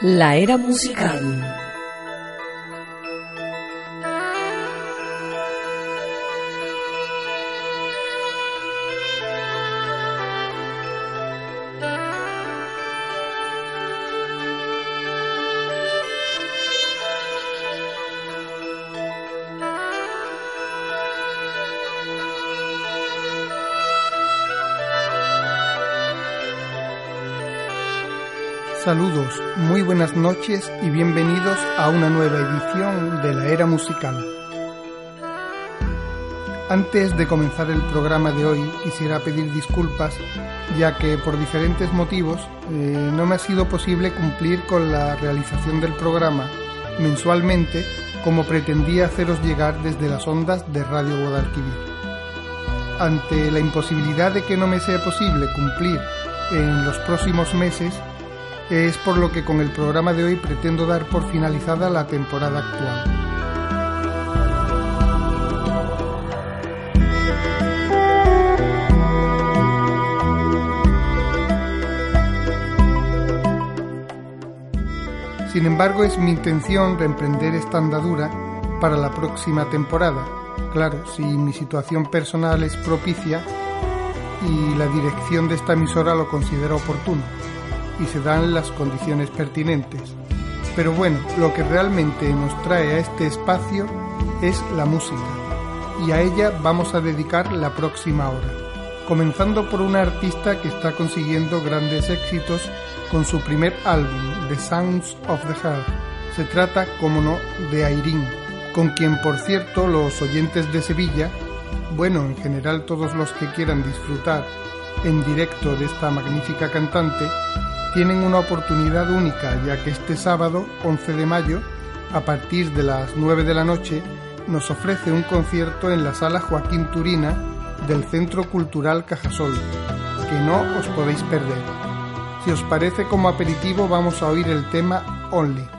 La era musical. Saludos, muy buenas noches y bienvenidos a una nueva edición de la era musical. Antes de comenzar el programa de hoy quisiera pedir disculpas ya que por diferentes motivos eh, no me ha sido posible cumplir con la realización del programa mensualmente como pretendía haceros llegar desde las ondas de Radio Guadalquivir. Ante la imposibilidad de que no me sea posible cumplir en los próximos meses, es por lo que con el programa de hoy pretendo dar por finalizada la temporada actual. Sin embargo, es mi intención reemprender esta andadura para la próxima temporada. Claro, si mi situación personal es propicia y la dirección de esta emisora lo considera oportuno y se dan las condiciones pertinentes. Pero bueno, lo que realmente nos trae a este espacio es la música y a ella vamos a dedicar la próxima hora, comenzando por una artista que está consiguiendo grandes éxitos con su primer álbum, The Sounds of the Heart. Se trata, como no, de Airín, con quien, por cierto, los oyentes de Sevilla, bueno, en general todos los que quieran disfrutar en directo de esta magnífica cantante, tienen una oportunidad única ya que este sábado 11 de mayo, a partir de las 9 de la noche, nos ofrece un concierto en la sala Joaquín Turina del Centro Cultural Cajasol, que no os podéis perder. Si os parece como aperitivo vamos a oír el tema Only.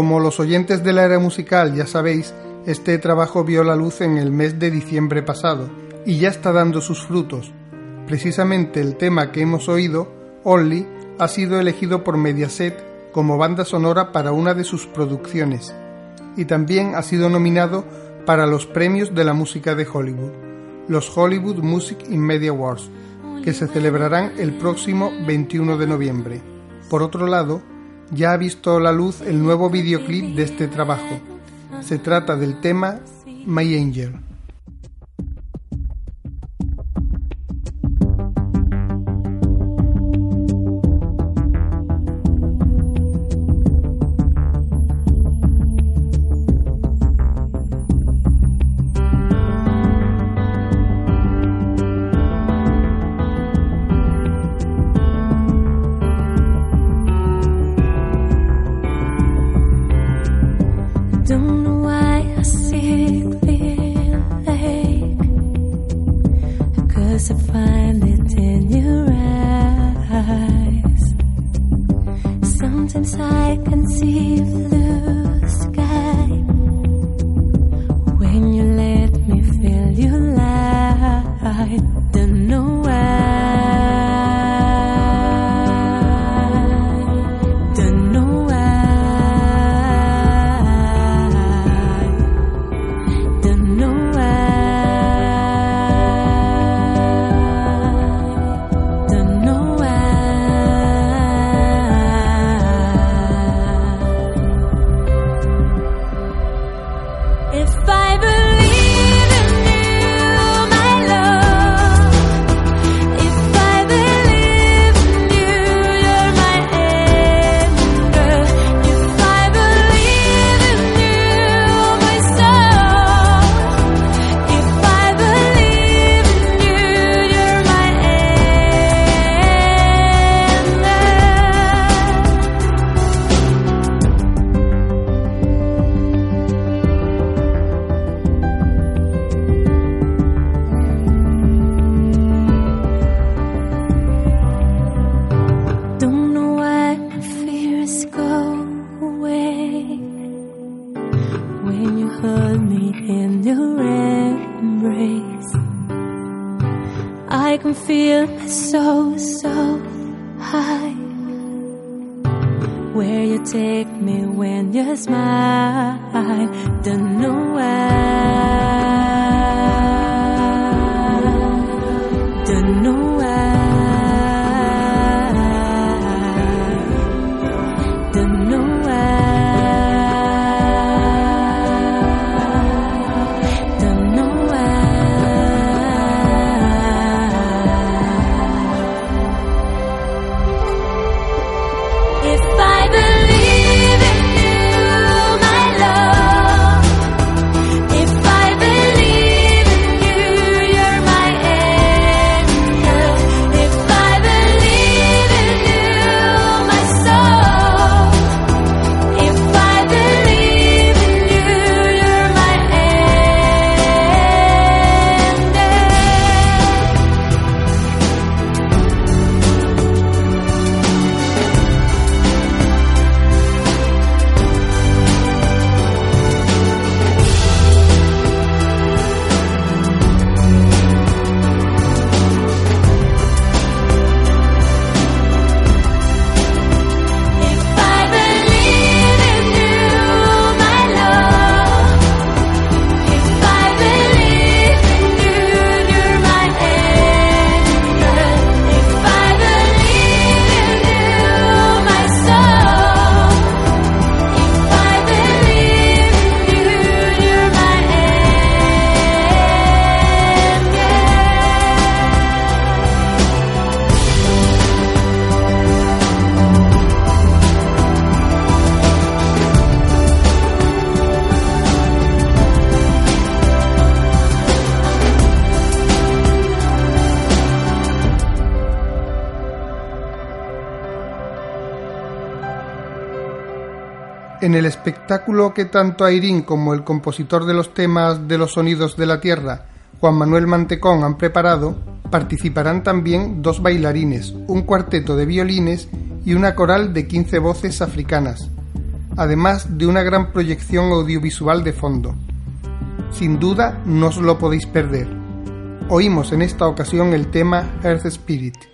Como los oyentes de la era musical ya sabéis, este trabajo vio la luz en el mes de diciembre pasado y ya está dando sus frutos. Precisamente el tema que hemos oído, Only, ha sido elegido por Mediaset como banda sonora para una de sus producciones y también ha sido nominado para los premios de la música de Hollywood, los Hollywood Music in Media Awards, que se celebrarán el próximo 21 de noviembre. Por otro lado, ya ha visto la luz el nuevo videoclip de este trabajo. Se trata del tema My Angel. Don't know why I see it clear like Cause I find it in your eyes. Sometimes I can see blue sky When you let me feel your light. don't know En el espectáculo que tanto Airín como el compositor de los temas de los sonidos de la tierra, Juan Manuel Mantecón, han preparado, participarán también dos bailarines, un cuarteto de violines y una coral de 15 voces africanas. además de una gran proyección audiovisual de fondo. Sin duda no os lo podéis perder. Oímos en esta ocasión el tema Earth Spirit.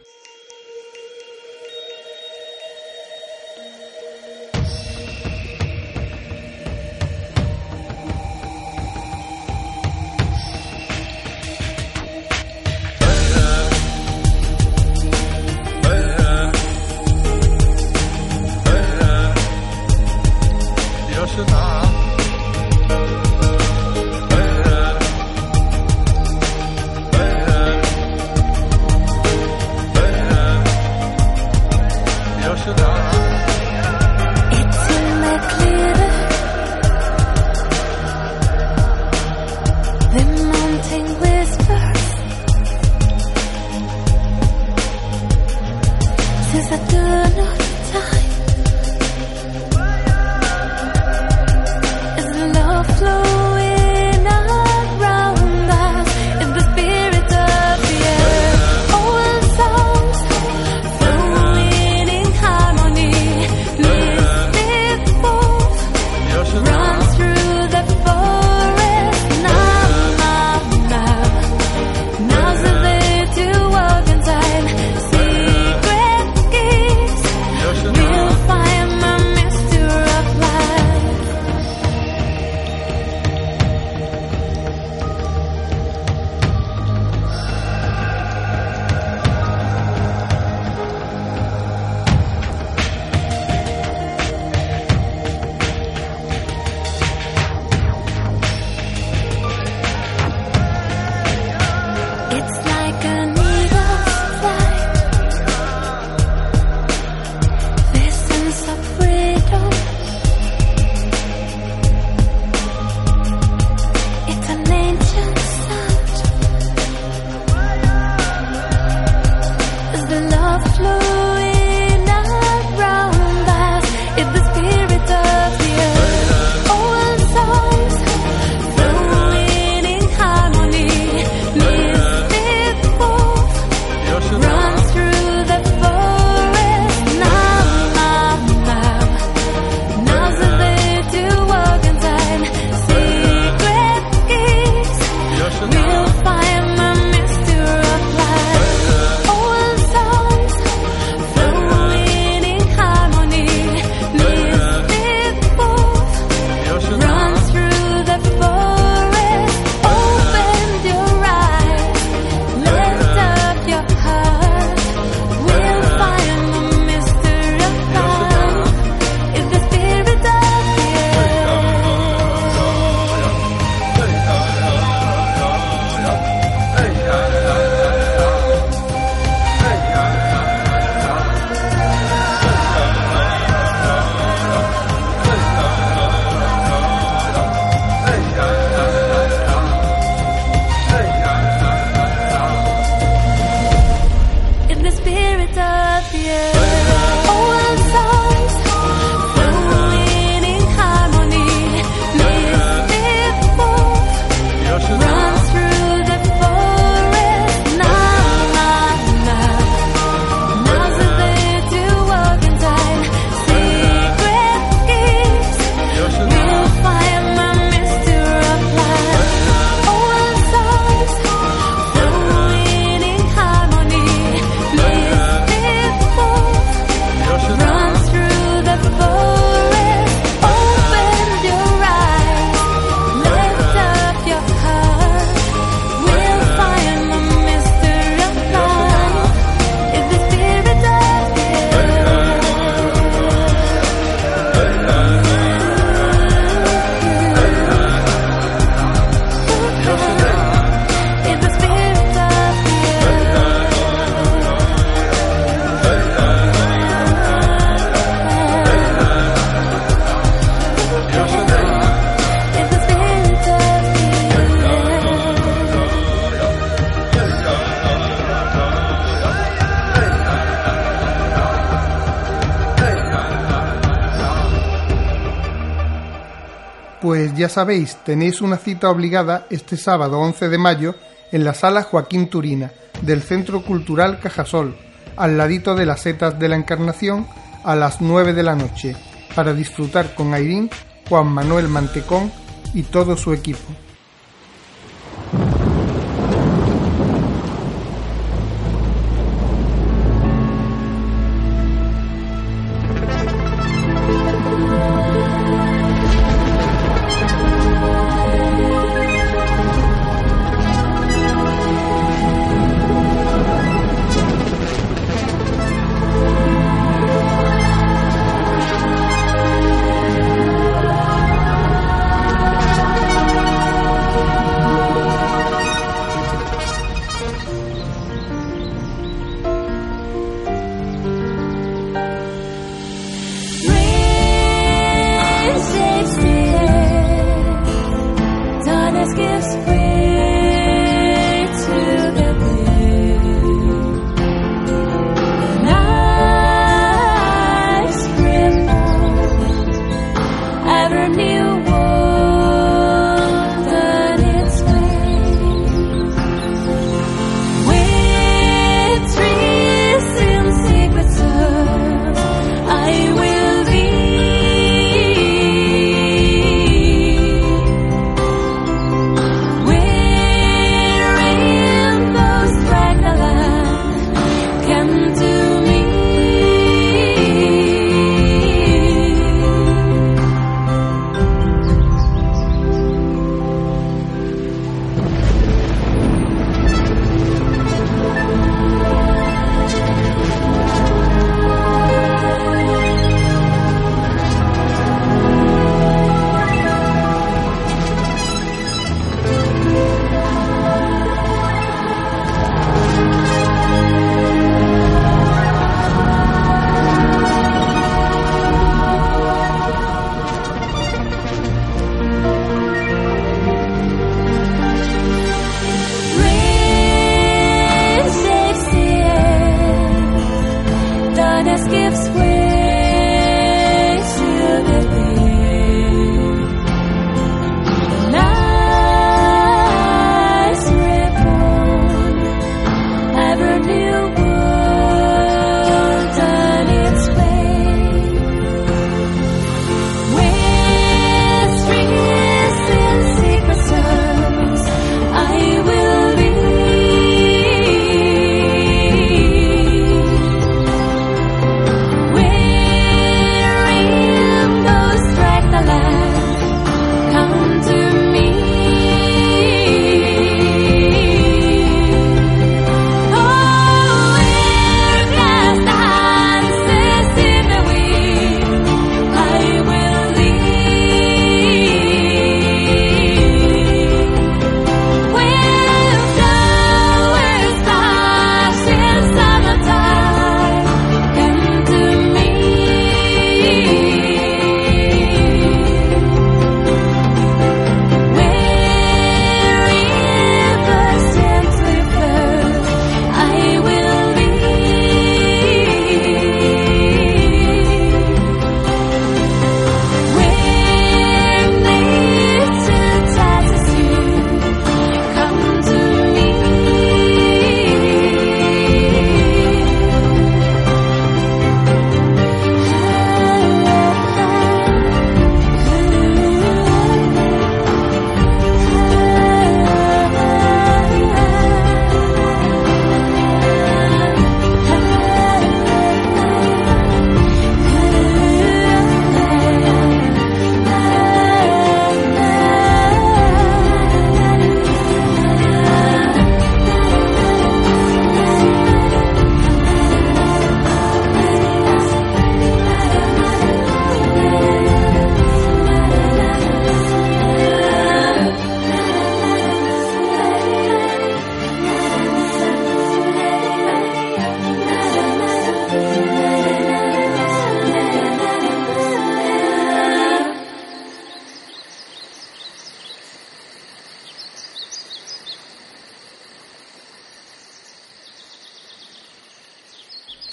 Ya sabéis, tenéis una cita obligada este sábado 11 de mayo en la sala Joaquín Turina del Centro Cultural Cajasol, al ladito de las setas de la Encarnación, a las 9 de la noche. para disfrutar con Airín, Juan Manuel Mantecón y todo su equipo.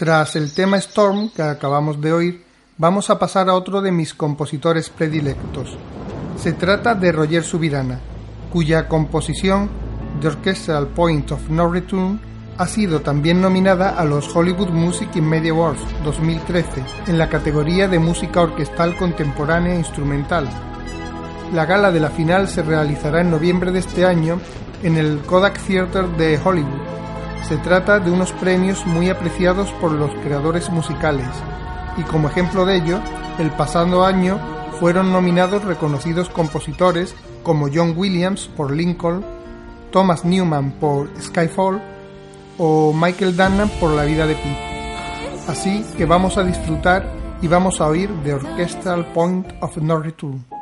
Tras el tema Storm que acabamos de oír, vamos a pasar a otro de mis compositores predilectos. Se trata de Roger Subirana, cuya composición The Orchestral Point of No Return Ha sido también nominada a los Hollywood Music and Media Awards 2013 en la categoría de música orquestal contemporánea instrumental. La gala de la final se realizará en noviembre de este año en el Kodak Theatre de Hollywood. Se trata de unos premios muy apreciados por los creadores musicales y como ejemplo de ello, el pasado año fueron nominados reconocidos compositores como John Williams por Lincoln, Thomas Newman por Skyfall o Michael Dunham por La vida de Pi. Así que vamos a disfrutar y vamos a oír The Orchestral Point of No Return.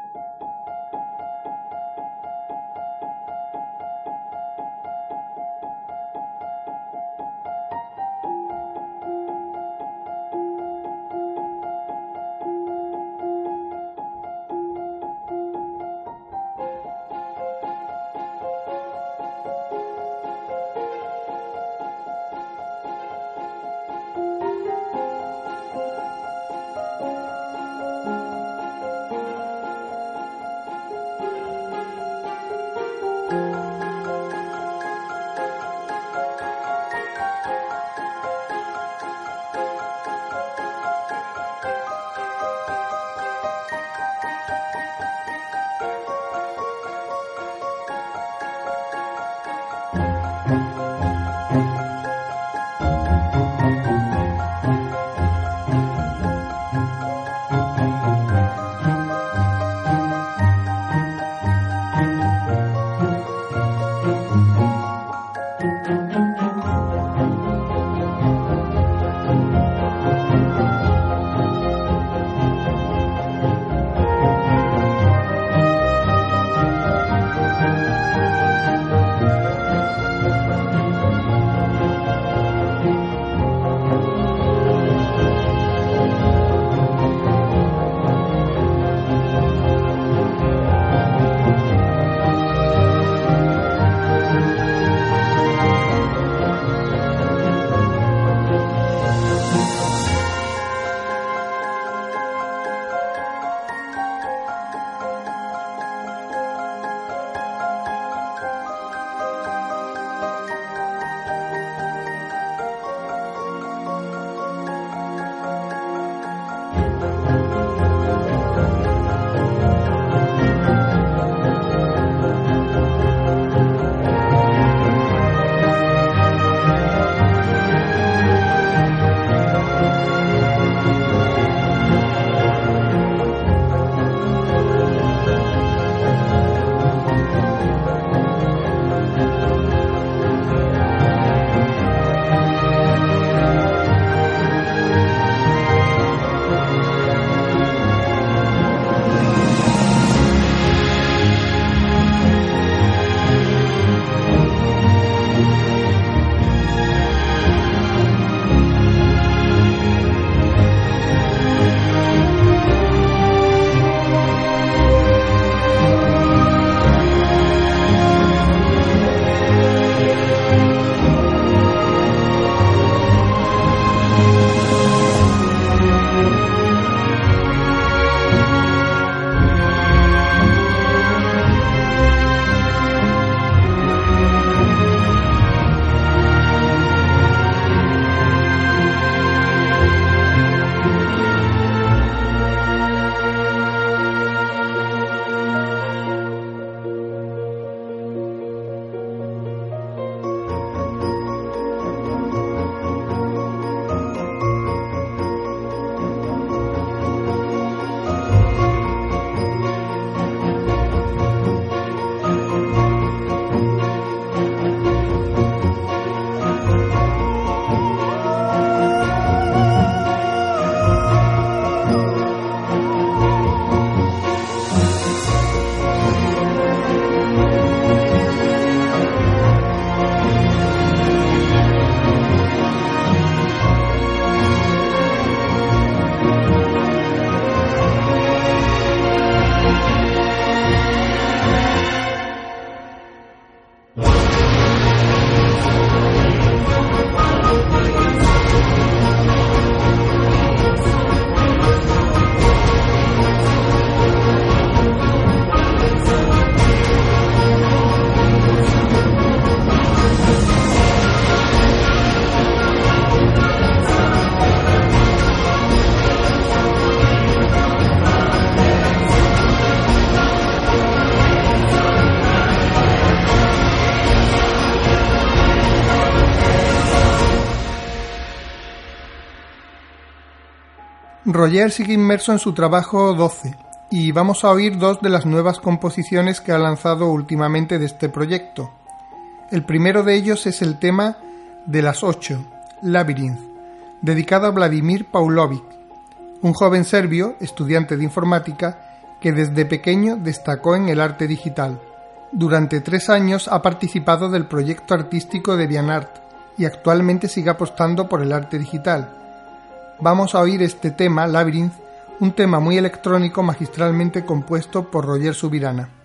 Roger sigue inmerso en su trabajo 12 y vamos a oír dos de las nuevas composiciones que ha lanzado últimamente de este proyecto. El primero de ellos es el tema de las 8, Labyrinth, dedicado a Vladimir Paulovic, un joven serbio, estudiante de informática, que desde pequeño destacó en el arte digital. Durante tres años ha participado del proyecto artístico de Vianart y actualmente sigue apostando por el arte digital. Vamos a oír este tema, Labyrinth, un tema muy electrónico magistralmente compuesto por Roger Subirana.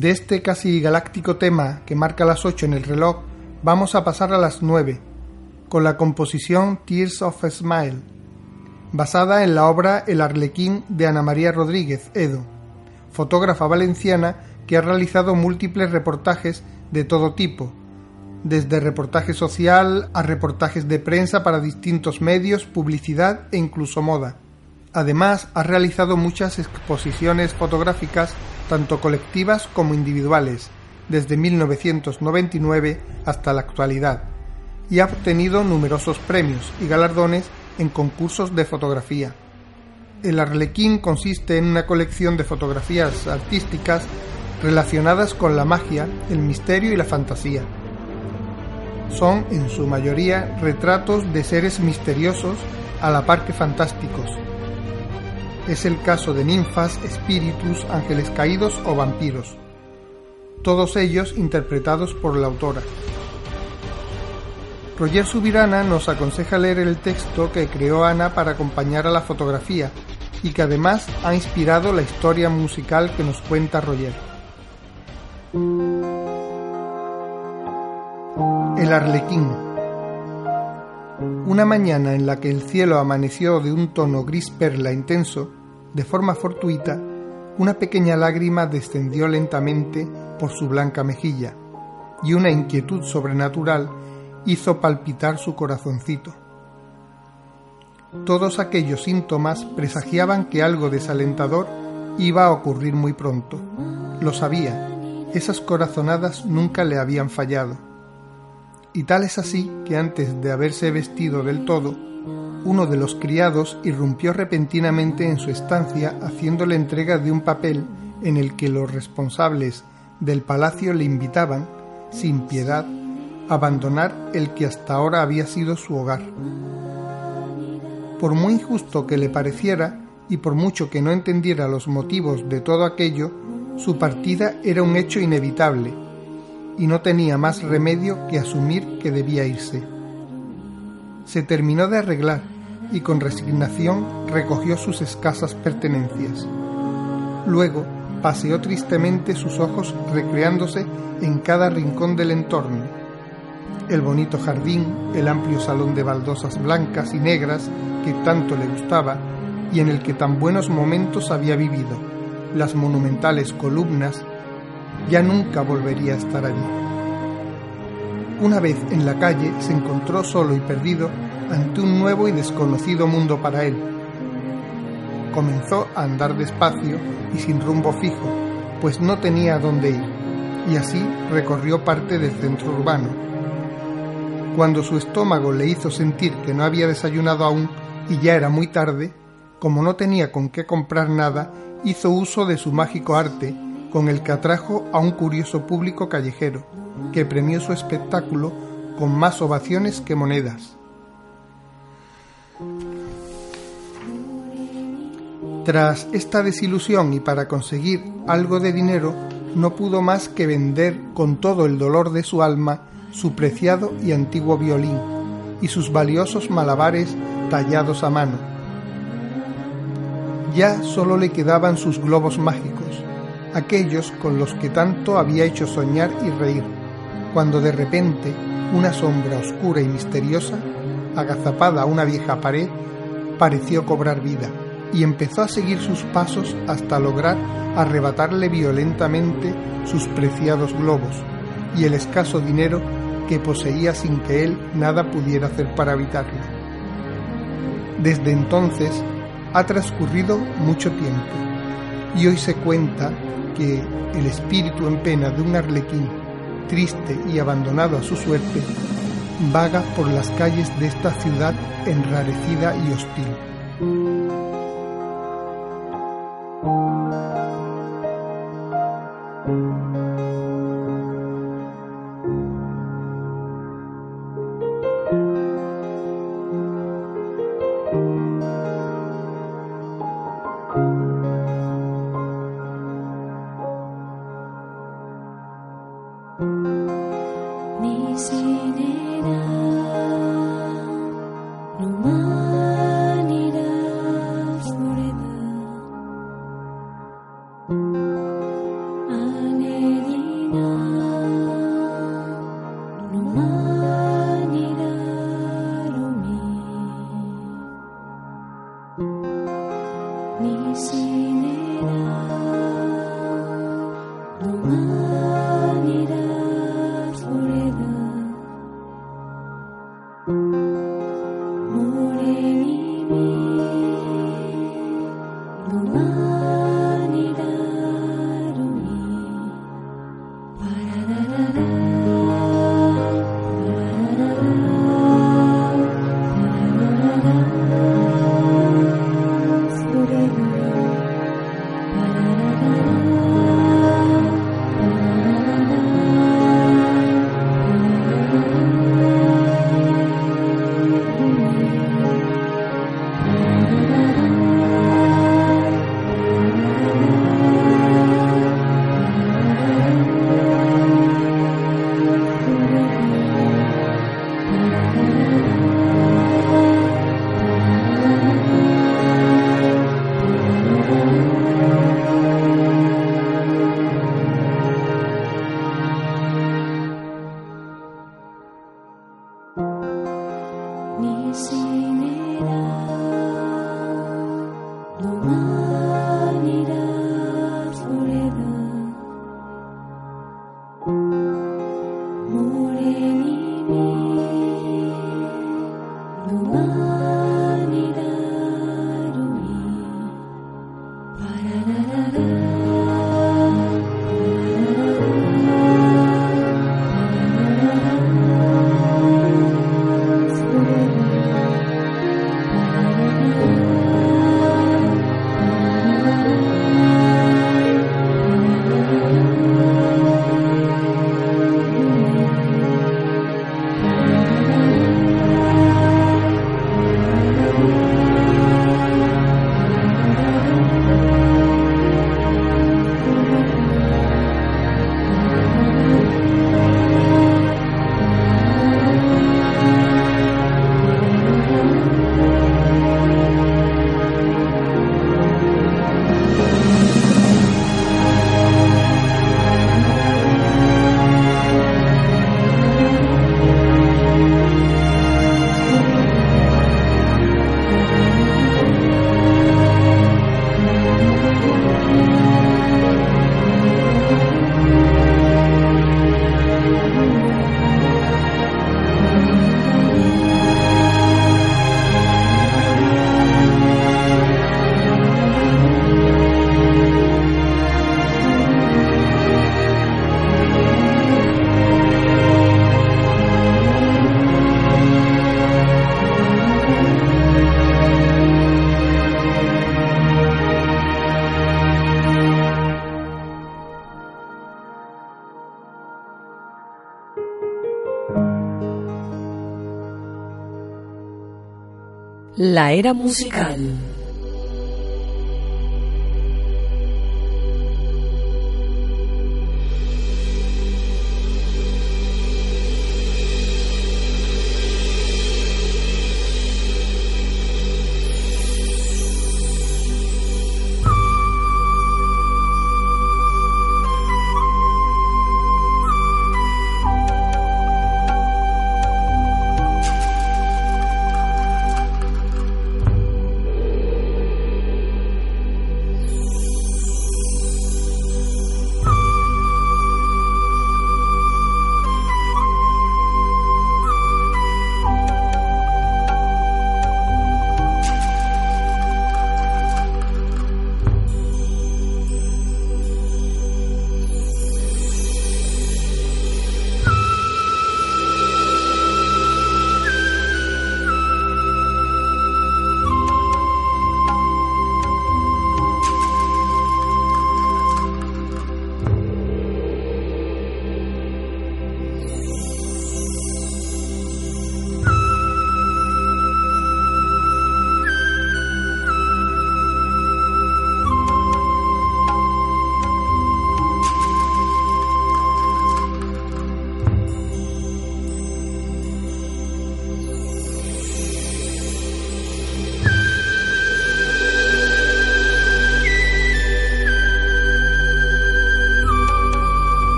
De este casi galáctico tema que marca las 8 en el reloj, vamos a pasar a las 9, con la composición Tears of a Smile, basada en la obra El Arlequín de Ana María Rodríguez, Edo, fotógrafa valenciana que ha realizado múltiples reportajes de todo tipo, desde reportaje social a reportajes de prensa para distintos medios, publicidad e incluso moda. Además, ha realizado muchas exposiciones fotográficas, tanto colectivas como individuales, desde 1999 hasta la actualidad, y ha obtenido numerosos premios y galardones en concursos de fotografía. El Arlequín consiste en una colección de fotografías artísticas relacionadas con la magia, el misterio y la fantasía. Son, en su mayoría, retratos de seres misteriosos a la par que fantásticos. Es el caso de ninfas, espíritus, ángeles caídos o vampiros, todos ellos interpretados por la autora. Roger Subirana nos aconseja leer el texto que creó Ana para acompañar a la fotografía y que además ha inspirado la historia musical que nos cuenta Roger. El Arlequín. Una mañana en la que el cielo amaneció de un tono gris perla intenso, de forma fortuita, una pequeña lágrima descendió lentamente por su blanca mejilla, y una inquietud sobrenatural hizo palpitar su corazoncito. Todos aquellos síntomas presagiaban que algo desalentador iba a ocurrir muy pronto. Lo sabía, esas corazonadas nunca le habían fallado y tal es así que antes de haberse vestido del todo, uno de los criados irrumpió repentinamente en su estancia haciéndole entrega de un papel en el que los responsables del palacio le invitaban, sin piedad, a abandonar el que hasta ahora había sido su hogar. Por muy injusto que le pareciera, y por mucho que no entendiera los motivos de todo aquello, su partida era un hecho inevitable, y no tenía más remedio que asumir que debía irse. Se terminó de arreglar y con resignación recogió sus escasas pertenencias. Luego paseó tristemente sus ojos recreándose en cada rincón del entorno. El bonito jardín, el amplio salón de baldosas blancas y negras que tanto le gustaba y en el que tan buenos momentos había vivido, las monumentales columnas ya nunca volvería a estar allí. Una vez en la calle se encontró solo y perdido ante un nuevo y desconocido mundo para él. Comenzó a andar despacio y sin rumbo fijo, pues no tenía dónde ir, y así recorrió parte del centro urbano. Cuando su estómago le hizo sentir que no había desayunado aún y ya era muy tarde, como no tenía con qué comprar nada, hizo uso de su mágico arte con el que atrajo a un curioso público callejero, que premió su espectáculo con más ovaciones que monedas. Tras esta desilusión y para conseguir algo de dinero, no pudo más que vender con todo el dolor de su alma su preciado y antiguo violín y sus valiosos malabares tallados a mano. Ya solo le quedaban sus globos mágicos, aquellos con los que tanto había hecho soñar y reír, cuando de repente una sombra oscura y misteriosa, agazapada a una vieja pared, pareció cobrar vida y empezó a seguir sus pasos hasta lograr arrebatarle violentamente sus preciados globos y el escaso dinero que poseía sin que él nada pudiera hacer para evitarlo. Desde entonces ha transcurrido mucho tiempo y hoy se cuenta que el espíritu en pena de un arlequín, triste y abandonado a su suerte, vaga por las calles de esta ciudad enrarecida y hostil. incinerará. No más. La era musical.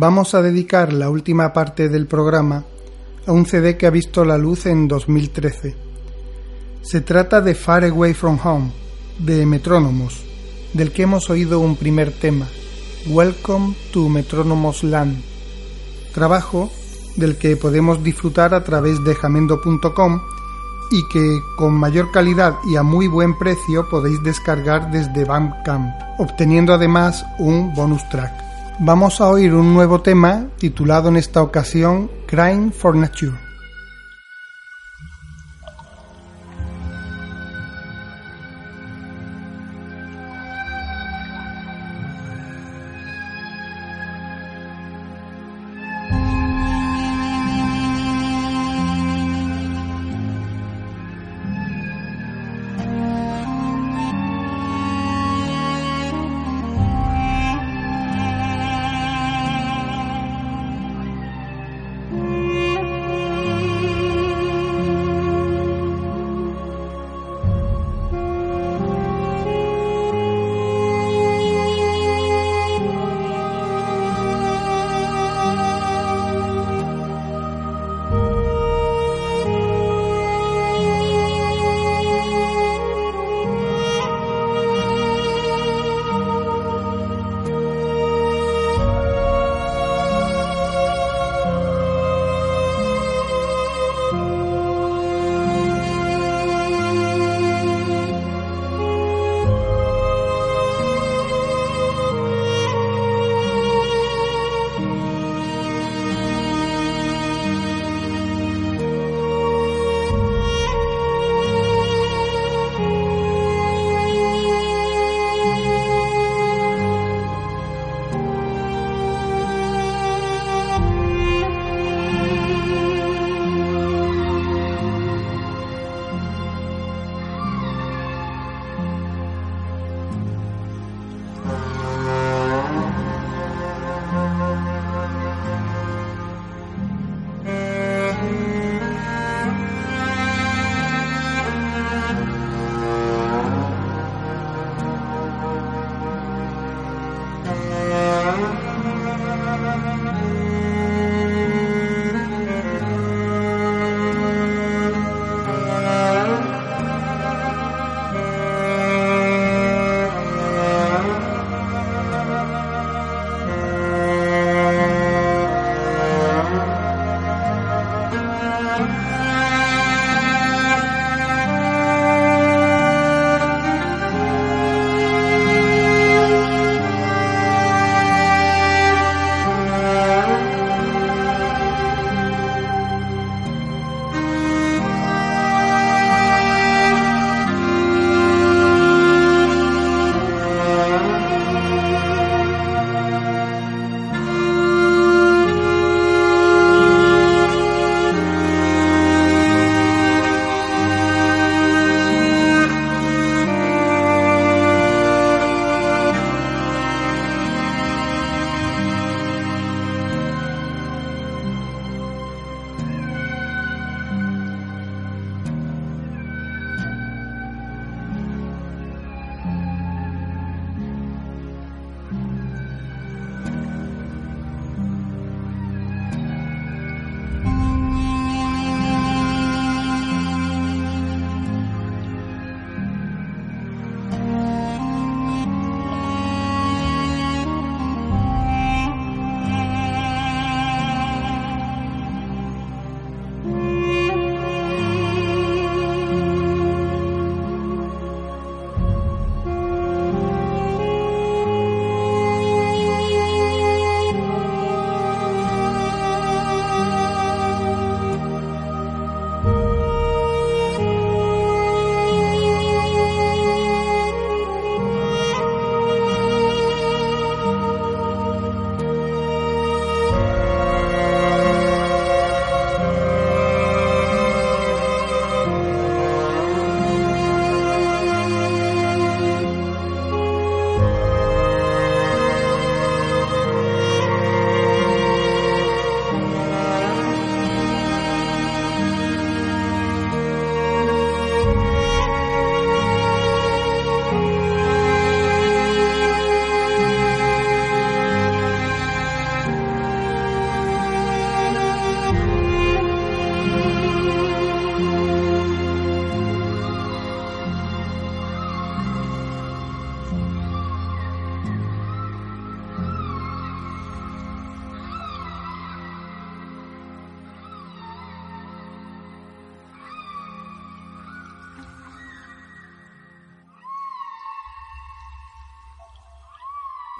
Vamos a dedicar la última parte del programa a un CD que ha visto la luz en 2013. Se trata de Far Away From Home, de Metrónomos, del que hemos oído un primer tema, Welcome to Metrónomos Land, trabajo del que podemos disfrutar a través de jamendo.com y que con mayor calidad y a muy buen precio podéis descargar desde Bandcamp, obteniendo además un bonus track. Vamos a oír un nuevo tema titulado en esta ocasión Crying for Nature.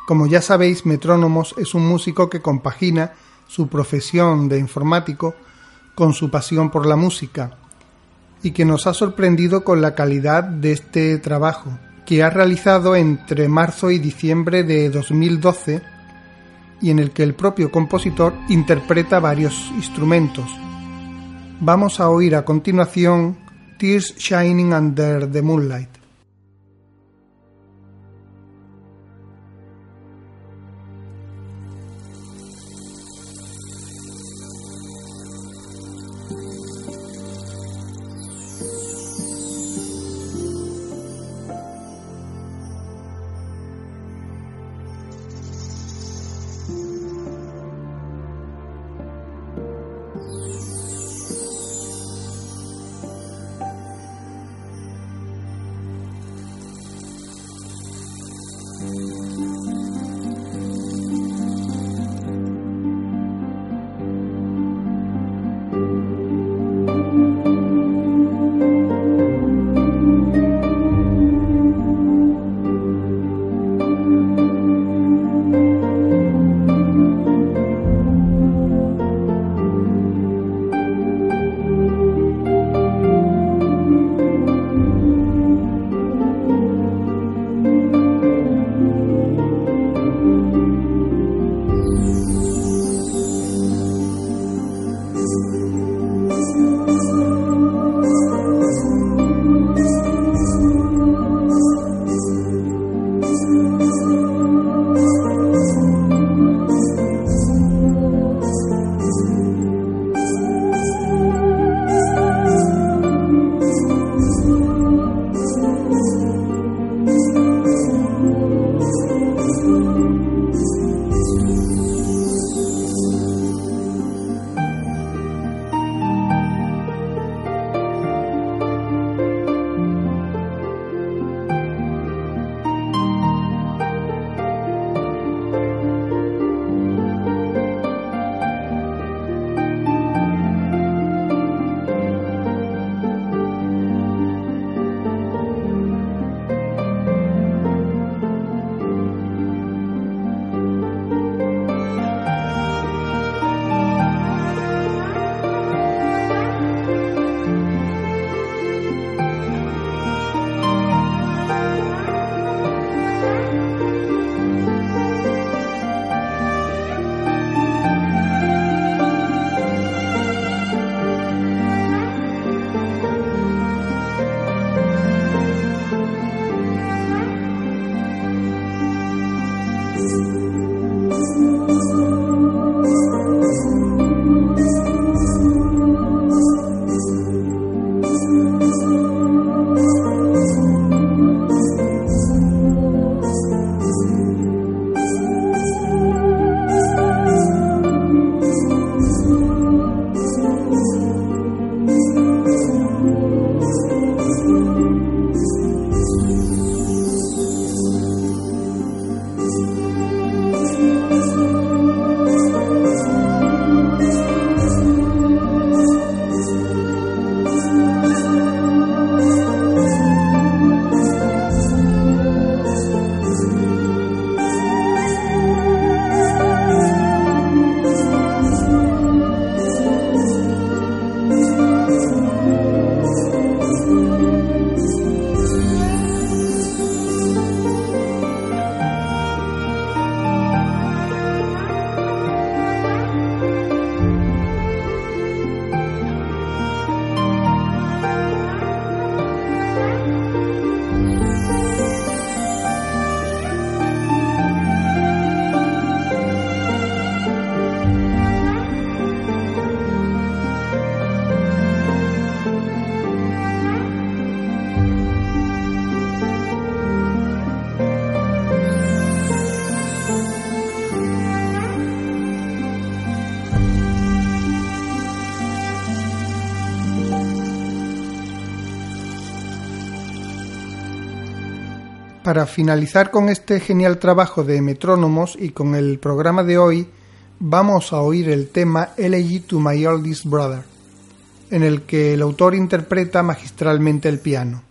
Como ya sabéis, Metrónomos es un músico que compagina su profesión de informático con su pasión por la música y que nos ha sorprendido con la calidad de este trabajo, que ha realizado entre marzo y diciembre de 2012 y en el que el propio compositor interpreta varios instrumentos. Vamos a oír a continuación Tears Shining Under the Moonlight. Para finalizar con este genial trabajo de metrónomos y con el programa de hoy, vamos a oír el tema Elegy to My Oldest Brother, en el que el autor interpreta magistralmente el piano.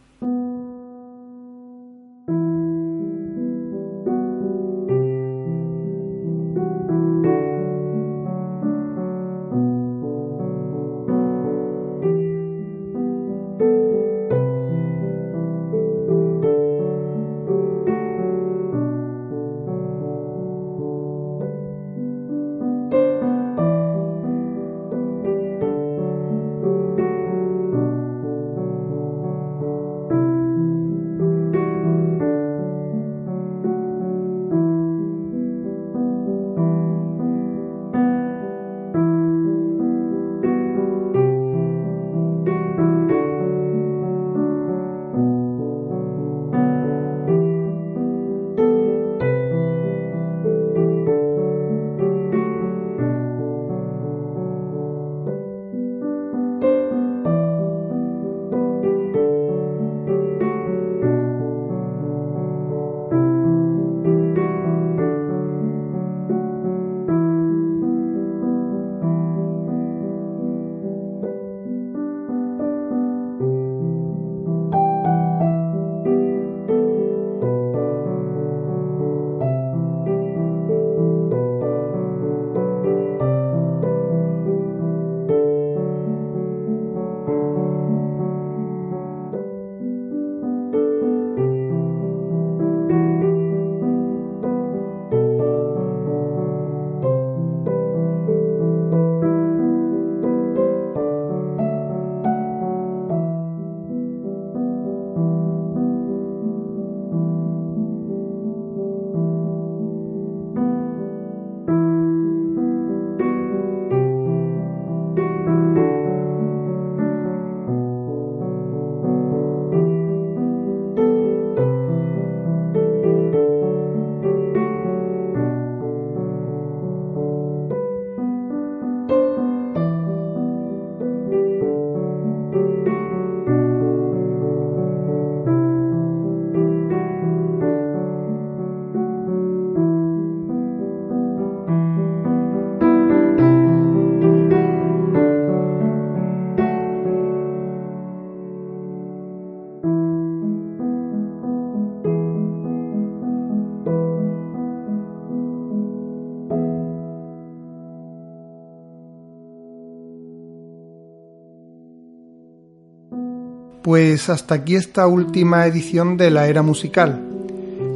Pues hasta aquí esta última edición de la era musical.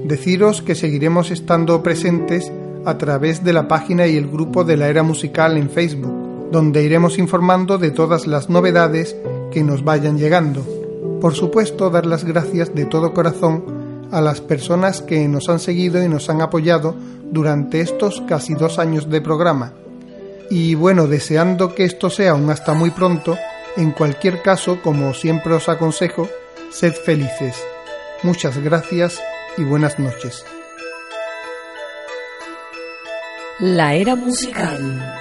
Deciros que seguiremos estando presentes a través de la página y el grupo de la era musical en Facebook, donde iremos informando de todas las novedades que nos vayan llegando. Por supuesto, dar las gracias de todo corazón a las personas que nos han seguido y nos han apoyado durante estos casi dos años de programa. Y bueno, deseando que esto sea un hasta muy pronto, en cualquier caso, como siempre os aconsejo, sed felices. Muchas gracias y buenas noches. La era musical.